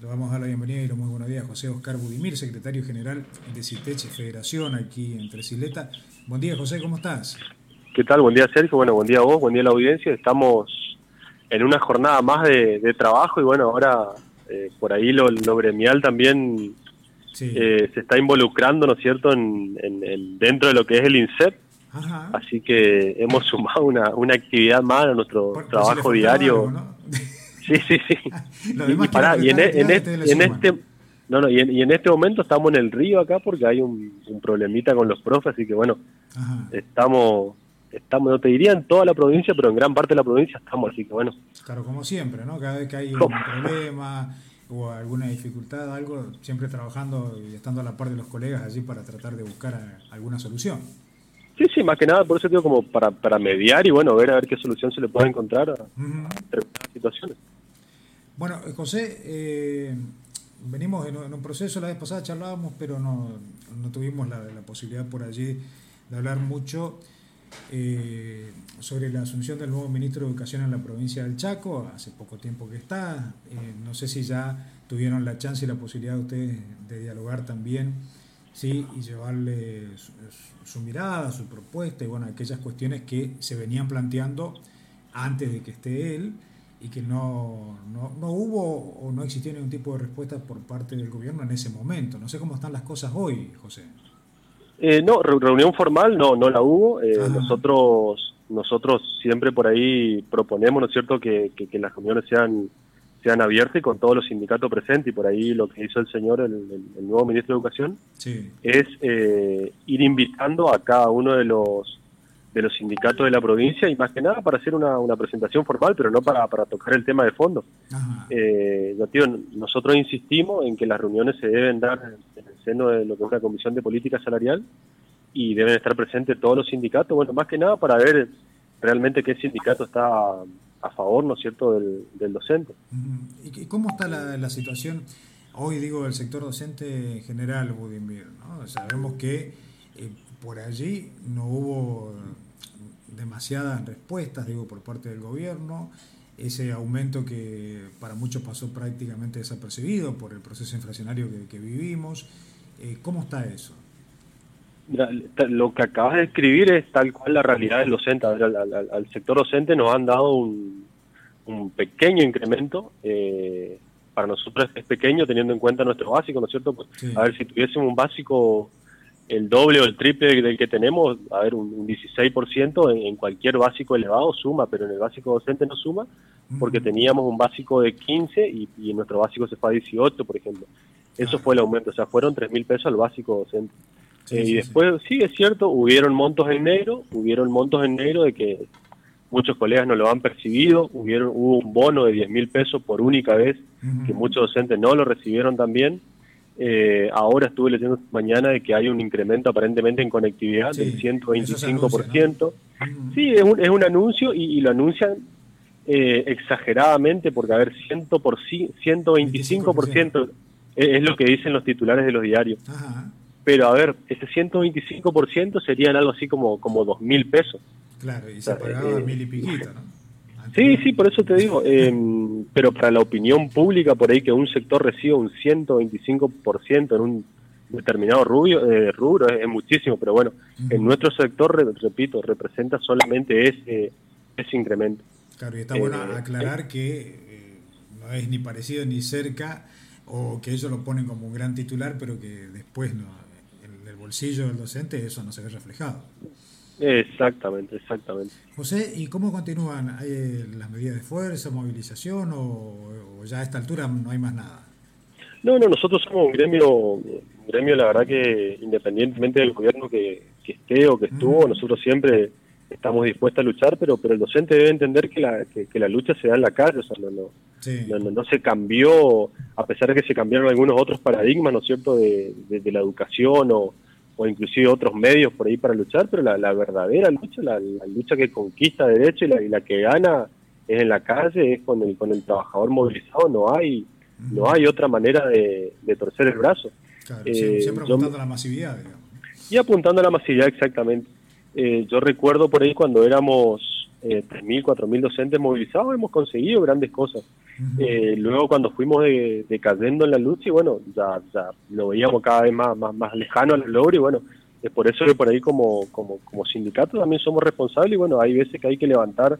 Le vamos a dar la bienvenida y los muy buenos días a José Oscar Budimir, secretario general de Citeche Federación aquí en Tresileta. Buen día, José, ¿cómo estás? ¿Qué tal? Buen día, Sergio. Bueno, buen día a vos, buen día a la audiencia. Estamos en una jornada más de, trabajo y bueno, ahora eh, por ahí lo, gremial también eh, se está involucrando, ¿no es cierto?, en, dentro de lo que es el INSEP. Así que hemos sumado una, una actividad más a nuestro trabajo diario. Sí, sí, sí. y, en, e, este, no, no, y, en, este momento estamos en el río acá porque hay un, problemita con los profes, así que bueno, estamos, estamos, no te diría en toda la provincia, pero en gran parte de la provincia estamos, así que bueno. Claro, como siempre, ¿no? Cada vez que hay un problema o alguna dificultad, algo, siempre trabajando y estando a la par de los colegas allí para tratar de buscar alguna solución. Sí, sí, más que nada, por eso digo como para, para mediar y bueno, ver a ver qué solución se le puede encontrar a, determinadas situaciones. Bueno, eh, José, eh, venimos en, un proceso, la vez pasada charlábamos, pero no, no tuvimos la, posibilidad por allí de hablar mucho eh, sobre la asunción del nuevo ministro de Educación en la provincia del Chaco, hace poco tiempo que está, no sé si ya tuvieron la chance y la posibilidad de ustedes de dialogar también, sí, y llevarle su, mirada, su propuesta y bueno, aquellas cuestiones que se venían planteando antes de que esté él y que no, no, no, hubo o no existió ningún tipo de respuesta por parte del gobierno en ese momento. No sé cómo están las cosas hoy, José. Eh, no, reunión formal no, no la hubo. Eh, nosotros nosotros siempre por ahí proponemos, ¿no es cierto?, que, que, las reuniones sean sean abiertas y con todos los sindicatos presentes y por ahí lo que hizo el señor, el, nuevo ministro de Educación, es eh, ir invitando a cada uno de los de los sindicatos de la provincia y más que nada para hacer una, una presentación formal, pero no para, para tocar el tema de fondo. Eh, nosotros insistimos en que las reuniones se deben dar en el seno de lo que es una comisión de política salarial y deben estar presentes todos los sindicatos, bueno, más que nada para ver realmente qué sindicato está a favor, ¿no es cierto?, del, del docente. ¿Y cómo está la, la situación hoy, digo, del sector docente en general, Budimir? ¿no? Sabemos que eh, por allí no hubo demasiadas respuestas, digo, por parte del gobierno. Ese aumento que para muchos pasó prácticamente desapercibido por el proceso inflacionario que, vivimos. Eh, ¿Cómo está eso? lo que acabas de escribir es tal cual la realidad del docente. Al, sector docente nos han dado un, pequeño incremento. Eh, para nosotros es pequeño teniendo en cuenta nuestro básico, ¿no es cierto? Pues, a ver, si tuviésemos un básico el doble o el triple del que tenemos, a ver, un, 16% en, en, cualquier básico elevado suma, pero en el básico docente no suma, porque teníamos un básico de 15 y, y nuestro básico se fue a 18, por ejemplo. Eso ah. fue el aumento, o sea, fueron 3 mil pesos al básico docente. Eh, y después, sí. es cierto, hubieron montos en negro, hubieron montos en negro de que muchos colegas no lo han percibido, hubieron, hubo un bono de 10 mil pesos por única vez, que muchos docentes no lo recibieron también. Eh, ahora estuve leyendo mañana de que hay un incremento aparentemente en conectividad del 125%. Sí, es un, es un anuncio y, lo anuncian eh, exageradamente porque, a ver, 100 por, 125% es, es lo que dicen los titulares de los diarios. Pero, a ver, ese 125% serían algo así como, como 2 mil pesos. Claro, y se pagaba eh, mil y piquito, ¿no? Sí, sí, por eso te digo, em, pero para la opinión pública, por ahí que un sector reciba un 125% en un determinado rubio, eh, rubro es, muchísimo, pero bueno, en nuestro sector, repito, representa solamente ese, ese incremento. Claro, y está bueno eh, aclarar que eh, no es ni parecido ni cerca, o que ellos lo ponen como un gran titular, pero que después no, en el bolsillo del docente eso no se ve reflejado. Exactamente, exactamente. José, ¿y cómo continúan ¿Hay las medidas de fuerza, movilización o, ya a esta altura no hay más nada? No, no, nosotros somos un gremio, un gremio la verdad que independientemente del gobierno que, esté o que estuvo, nosotros siempre estamos dispuestos a luchar, pero pero el docente debe entender que la, que, la lucha se da en la calle, o sea, no, no, no, se cambió, a pesar de que se cambiaron algunos otros paradigmas, ¿no es cierto?, de, de la educación o o inclusive otros medios por ahí para luchar, pero la, verdadera lucha, la, lucha que conquista derecho y la, que gana es en la calle, es con el, con el trabajador movilizado, no hay, no hay otra manera de, torcer el brazo. siempre eh, apuntando a la masividad, digamos. Y apuntando a la masividad, exactamente. Eh, yo recuerdo por ahí cuando éramos eh, 3.000, 4.000 docentes movilizados, hemos conseguido grandes cosas. Eh, luego cuando fuimos decayendo en la lucha y bueno, ya, ya lo veíamos cada vez más, más, más lejano al logro y bueno, es por eso que por ahí como, como, como sindicato también somos responsables y bueno, hay veces que hay que levantar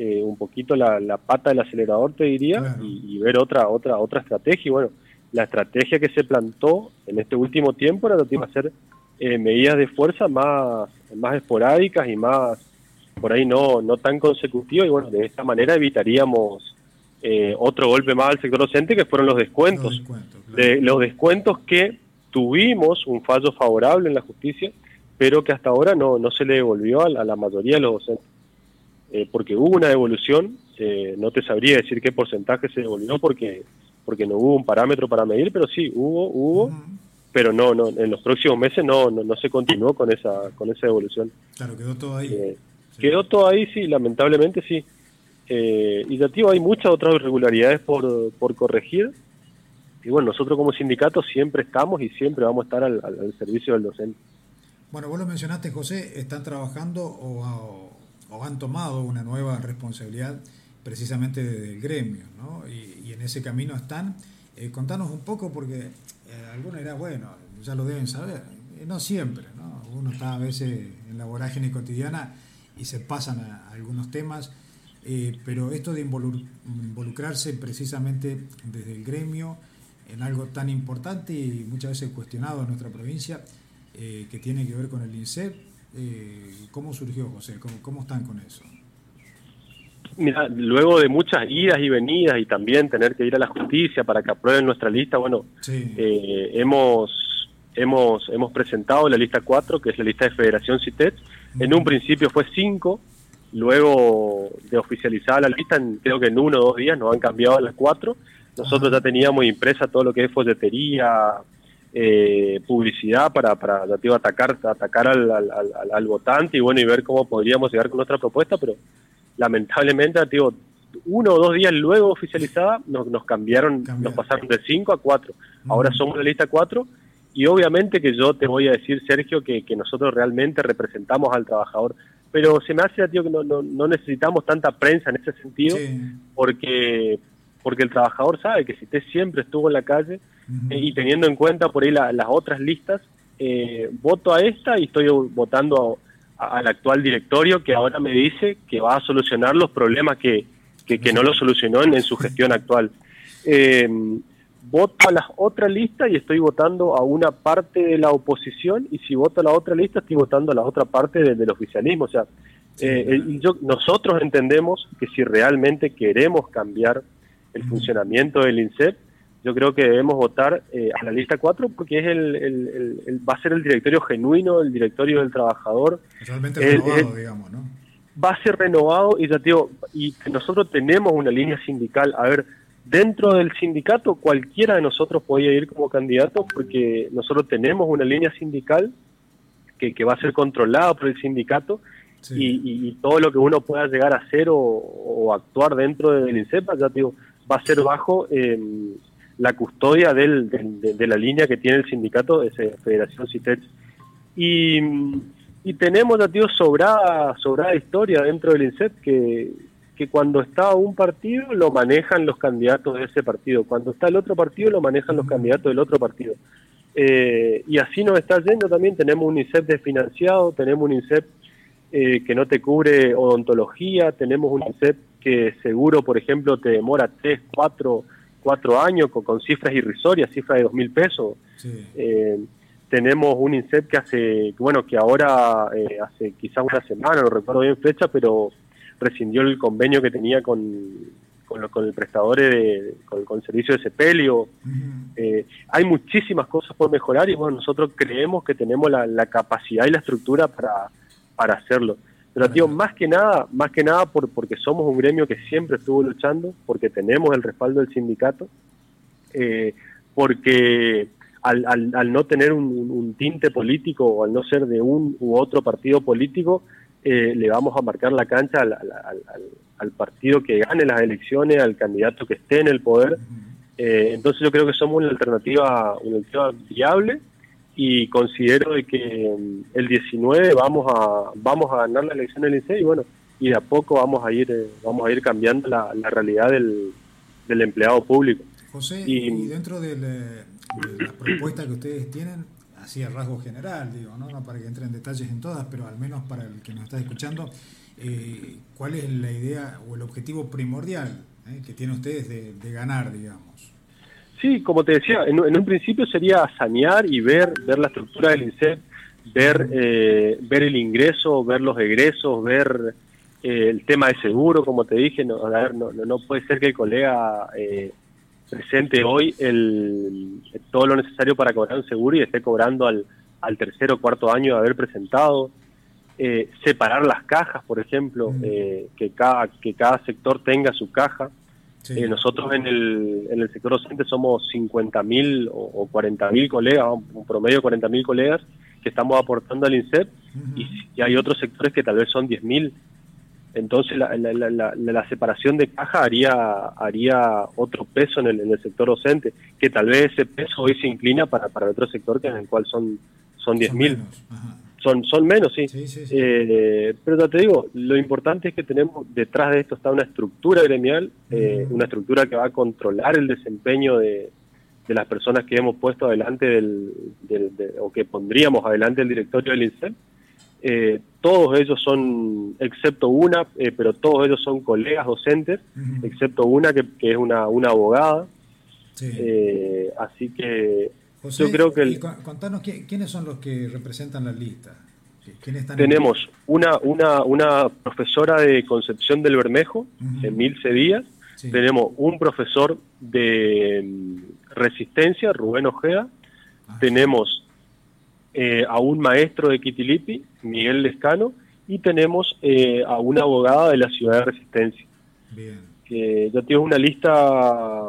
eh, un poquito la, la, pata del acelerador, te diría, y, ver otra, otra, otra estrategia. Y bueno, la estrategia que se plantó en este último tiempo era de hacer eh, medidas de fuerza más, más esporádicas y más, por ahí no, no tan consecutivas. Y bueno, de esta manera evitaríamos eh, otro golpe más al sector docente, que fueron los descuentos. de, los descuentos que tuvimos un fallo favorable en la justicia, pero que hasta ahora no, no se le devolvió a la, mayoría de los docentes. Eh, porque hubo una devolución, eh, no te sabría decir qué porcentaje se devolvió porque porque no hubo un parámetro para medir, pero sí, hubo, hubo, pero no, no, en los próximos meses no, no, se continuó con esa, con esa devolución. Claro, quedó todo ahí. Eh, quedó todo ahí, sí, lamentablemente sí. Y ya tío, hay muchas otras irregularidades por, por corregir, y bueno, nosotros como sindicato siempre estamos y siempre vamos a estar al, servicio del docente. Bueno, vos lo mencionaste, José, están trabajando o, han tomado una nueva responsabilidad precisamente del gremio, ¿no? Y, en ese camino están. Eh, contanos un poco, porque eh, algunos dirán, bueno, ya lo deben saber. Eh, no siempre, ¿no? Uno está a veces en la vorágine cotidiana y se pasan a, algunos temas, pero esto de involucrarse precisamente desde el gremio, en algo tan importante y muchas veces cuestionado en nuestra provincia, eh, que tiene que ver con el INSEP. Eh, ¿Cómo surgió, José? ¿Cómo, ¿Cómo están con eso? Mira, luego de muchas idas y venidas y también tener que ir a la justicia para que aprueben nuestra lista, bueno, eh, hemos, hemos, hemos presentado la lista 4, que es la lista de Federación CITET. En un principio fue 5, luego de oficializar la lista, creo que en uno o dos días nos han cambiado a las 4 nosotros ya teníamos impresa todo lo que es folletería, eh, publicidad para, para atacar, atacar al, al, al, votante y bueno y ver cómo podríamos llegar con nuestra propuesta, pero lamentablemente, digo, uno o dos días luego oficializada nos, nos cambiaron, nos pasaron de cinco a cuatro. Ahora somos la lista cuatro y obviamente que yo te voy a decir, Sergio, que, que nosotros realmente representamos al trabajador. Pero se me hace, tío, que no, no, no necesitamos tanta prensa en ese sentido, porque porque el trabajador sabe que si usted siempre estuvo en la calle eh, y teniendo en cuenta por ahí las otras listas, eh, voto a esta y estoy votando al actual directorio que ahora me dice que va a solucionar los problemas que, que, no lo solucionó en, su gestión actual. Eh, voto a las otras listas y estoy votando a una parte de la oposición y si voto a la otra lista estoy votando a la otra parte del oficialismo. O sea, yo, nosotros entendemos que si realmente queremos cambiar el funcionamiento del INSEP, yo creo que debemos votar eh, a la lista 4 porque es el, va a ser el directorio genuino, el directorio del trabajador. Realmente renovado, digamos, ¿no? Va a ser renovado y ya digo, y nosotros tenemos una línea sindical. A ver, dentro del sindicato cualquiera de nosotros podía ir como candidato porque nosotros tenemos una línea sindical que, que va a ser controlada por el sindicato y, todo lo que uno pueda llegar a hacer o, actuar dentro del INSEP, ya digo, va a ser bajo em, la custodia del, de, la línea que tiene el sindicato, ese Federación CITEX. Y, y tenemos, ya tío, sobrada, sobrada historia dentro del INSEP que, que cuando está un partido lo manejan los candidatos de ese partido, cuando está el otro partido lo manejan los candidatos del otro partido. Eh, y así nos está yendo también, tenemos un INSEP desfinanciado, tenemos un INSEP eh, que no te cubre odontología, tenemos un INSEP que seguro, por ejemplo, te demora 3, 4, cuatro años con, cifras irrisorias, cifras de dos mil pesos. Eh, tenemos un INSEP que hace, bueno, que ahora eh, hace quizá una semana, no recuerdo bien fecha, pero rescindió el convenio que tenía con, con, el prestador, de, con, el servicio de sepelio. Eh, hay muchísimas cosas por mejorar y bueno, nosotros creemos que tenemos la, la capacidad y la estructura para, para hacerlo. Pero tío, más que nada, más que nada por, porque somos un gremio que siempre estuvo luchando, porque tenemos el respaldo del sindicato, eh, porque al, al, no tener un, tinte político o al no ser de un u otro partido político, eh, le vamos a marcar la cancha al, al, partido que gane las elecciones, al candidato que esté en el poder. Eh, entonces yo creo que somos una alternativa, una alternativa viable y considero de que mm, el 19 vamos a vamos a ganar la elección del INSEE y bueno y de a poco vamos a ir eh, vamos a ir cambiando la, realidad del, del empleado público. José, y, dentro de, la propuesta que ustedes tienen, así a rasgo general, digo, ¿no? ¿no? para que entre en detalles en todas, pero al menos para el que nos está escuchando, eh, ¿cuál es la idea o el objetivo primordial eh, que tienen ustedes de, ganar, digamos? Sí, como te decía, en, un principio sería sanear y ver, ver la estructura del INSEP, ver, eh, ver el ingreso, ver los egresos, ver el tema de seguro, como te dije, no, a ver, no, no, puede ser que el colega presente hoy el, todo lo necesario para cobrar un seguro y esté cobrando al, al tercer o cuarto año de haber presentado. Eh, separar las cajas, por ejemplo, mm. eh, que, cada, que cada sector tenga su caja. Eh, nosotros en el, en el sector docente somos 50.000 o, o 40.000 colegas, un promedio de 40.000 colegas que estamos aportando al INSEP y, y, hay otros sectores que tal vez son 10.000 entonces la, la, separación de caja haría haría otro peso en el, en el, sector docente, que tal vez ese peso hoy se inclina para, para otro sector que en el cual son son 10.000. Son, son menos, sí. Eh, pero ya te digo, lo importante es que tenemos, detrás de esto está una estructura gremial, eh, una estructura que va a controlar el desempeño de, de las personas que hemos puesto adelante del, o que pondríamos adelante el directorio del INSEP eh, todos ellos son, excepto una, eh, pero todos ellos son colegas docentes, excepto una que, es una, una abogada. Eh, así que yo creo que... El, contanos quiénes son los que representan la lista. tenemos una, una, una profesora de Concepción del Bermejo, Emilce Díaz. Tenemos un profesor de mm, Resistencia, Rubén Ojeda. Ah. Tenemos eh, a un maestro de Quitilipi, Miguel Lescano, y tenemos eh, a una abogada de la ciudad de Resistencia. Bien. Que ya tiene una lista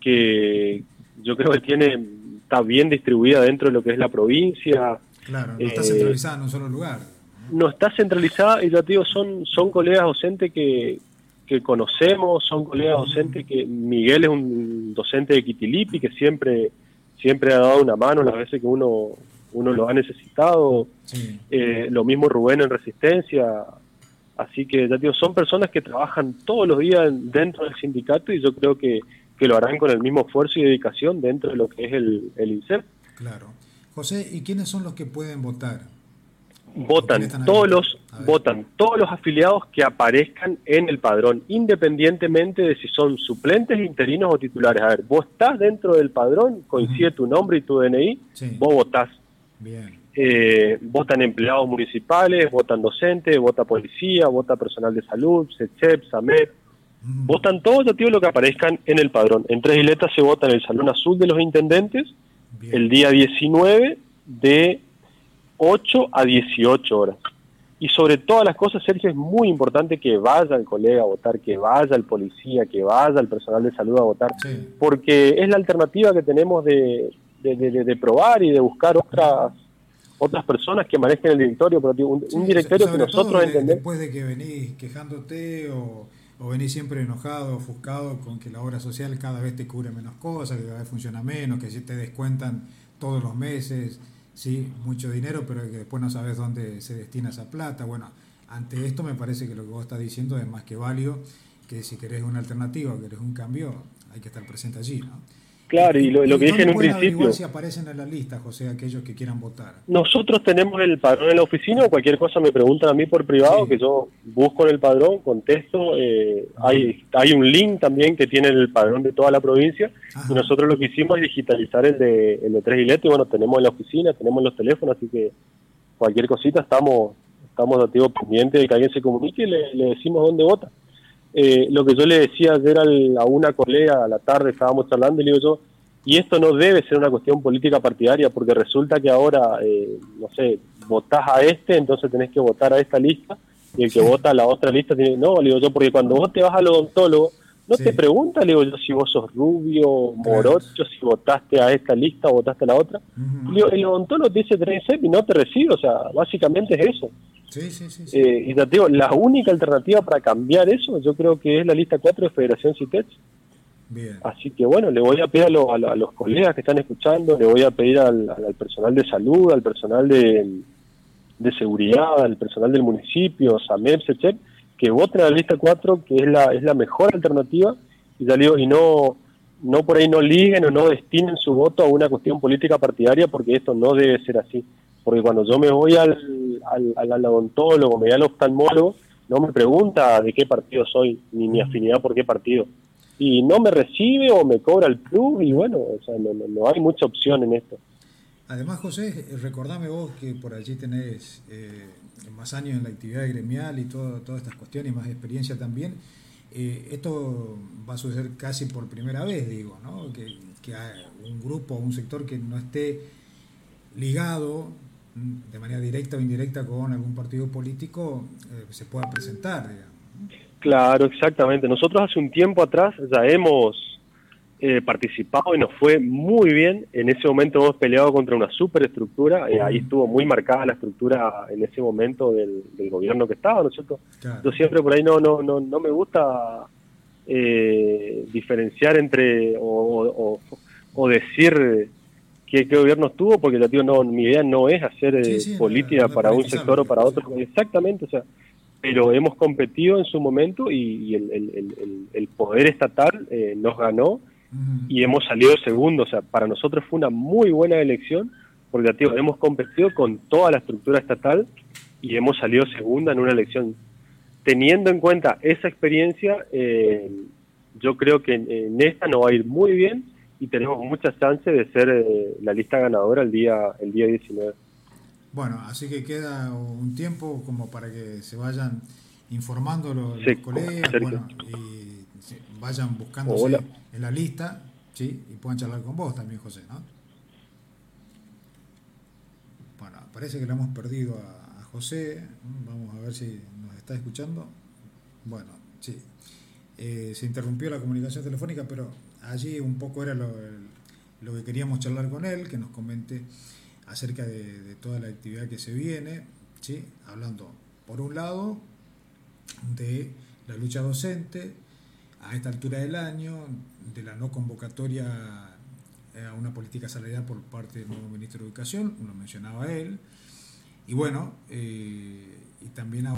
que yo creo que tiene está bien distribuida dentro de lo que es la provincia. Claro, no está eh, centralizada en un solo lugar. No está centralizada y ya te digo, son, son colegas docentes que, que conocemos, son colegas docentes que Miguel es un docente de Quitilipi que siempre siempre ha dado una mano las veces que uno uno lo ha necesitado. Eh, lo mismo Rubén en Resistencia. Así que, ya digo, son personas que trabajan todos los días dentro del sindicato y yo creo que, que lo harán con el mismo esfuerzo y dedicación dentro de lo que es el, el INSEP. Claro. José, ¿y quiénes son los que pueden votar? Votan todos los votan todos los afiliados que aparezcan en el padrón, independientemente de si son suplentes, interinos o titulares. A ver, vos estás dentro del padrón, coincide tu nombre y tu DNI, vos votás. Eh, votan empleados municipales, votan docentes, vota policía, vota personal de salud, SECHEP, SAMEP. Votan todos los lo que aparezcan en el padrón. En Tres Isletas se vota en el Salón Azul de los Intendentes el día 19 de 8 a 18 horas. Y sobre todas las cosas, Sergio, es muy importante que vaya el colega a votar, que vaya el policía, que vaya el personal de salud a votar, porque es la alternativa que tenemos de, de, probar y de buscar otras otras personas que manejen el directorio, pero un, directorio que nosotros entendemos. Después de que venís quejándote o, o, venís siempre enojado, ofuscado con que la obra social cada vez te cubre menos cosas, que cada vez funciona menos, que si te descuentan todos los meses, sí, mucho dinero, pero que después no sabes dónde se destina esa plata. Bueno, ante esto me parece que lo que vos estás diciendo es más que válido, que si querés una alternativa, querés un cambio, hay que estar presente allí, ¿no? Claro, y lo, que dije en un principio. si aparecen en la lista, José, aquellos que quieran votar? Nosotros tenemos el padrón en la oficina cualquier cosa me preguntan a mí por privado, que yo busco en el padrón, contesto. Eh, hay, hay un link también que tiene el padrón de toda la provincia y nosotros lo que hicimos es digitalizar el de, el de Tres Giletes y bueno, tenemos en la oficina, tenemos los teléfonos, así que cualquier cosita estamos estamos digo, pendientes de que alguien se comunique y le, le decimos dónde vota. Eh, lo que yo le decía ayer a una colega a la tarde, estábamos hablando y le digo yo, y esto no debe ser una cuestión política partidaria, porque resulta que ahora, eh, no sé, votás a este, entonces tenés que votar a esta lista, y el que vota a la otra lista tiene, no, le digo yo, porque cuando vos te vas al odontólogo, no te pregunta, le digo yo, si vos sos rubio, morocho, si votaste a esta lista o votaste a la otra. el odontólogo te dice tenés y no te recibe, o sea, básicamente es eso. Sí, sí, sí. Eh, y te digo, la única alternativa para cambiar eso, yo creo que es la lista 4 de Federación CITEX. Bien. Así que bueno, le voy a pedir a, los colegas que están escuchando, le voy a pedir al, personal de salud, al personal de, seguridad, al personal del municipio, SAMEP, CECHEP, que voten a la lista 4, que es la, es la mejor alternativa Y ya digo, y no, no por ahí no liguen o no destinen su voto a una cuestión política partidaria porque esto no debe ser así. Porque cuando yo me voy al, al, al odontólogo, me voy al oftalmólogo, no me pregunta de qué partido soy, ni mi afinidad por qué partido. Y no me recibe o me cobra el club y bueno, o sea, no, no, hay mucha opción en esto. Además, José, recordame vos que por allí tenés eh, más años en la actividad gremial y todo, todas estas cuestiones y más experiencia también. Eh, esto va a suceder casi por primera vez, digo, ¿no? que, que un grupo, un sector que no esté ligado mm, de manera directa o indirecta con algún partido político eh, se pueda presentar. Claro, exactamente. Nosotros hace un tiempo atrás ya hemos eh, participado y nos fue muy bien. En ese momento hemos peleado contra una superestructura, eh, ahí estuvo muy marcada la estructura en ese momento del, gobierno que estaba, ¿no es cierto? Yo siempre por ahí no, no, no, no me gusta eh, diferenciar entre o, o, decir qué, gobierno estuvo, porque ya digo, no, mi idea no es hacer política para un sector o para otro. Exactamente, o sea, pero hemos competido en su momento y, el, el, el, poder estatal nos ganó y hemos salido segundo. O sea, para nosotros fue una muy buena elección porque tío, hemos competido con toda la estructura estatal y hemos salido segunda en una elección. Teniendo en cuenta esa experiencia, eh, yo creo que en, esta nos va a ir muy bien y tenemos muchas chances de ser eh, la lista ganadora el día, el día 19. Bueno, así que queda un tiempo como para que se vayan informando los, colegas y vayan buscándose en la lista ¿sí? y puedan charlar con vos también, José. ¿no? Bueno, parece que le hemos perdido a, José. Vamos a ver si nos está escuchando. Bueno, sí. Eh, se interrumpió la comunicación telefónica, pero allí un poco era lo, lo, que queríamos charlar con él, que nos comente acerca de, toda la actividad que se viene, ¿sí? hablando, por un lado, de la lucha docente, a esta altura del año de la no convocatoria eh, a una política salarial por parte del nuevo ministro de Educación, lo mencionaba él, y bueno, eh, y también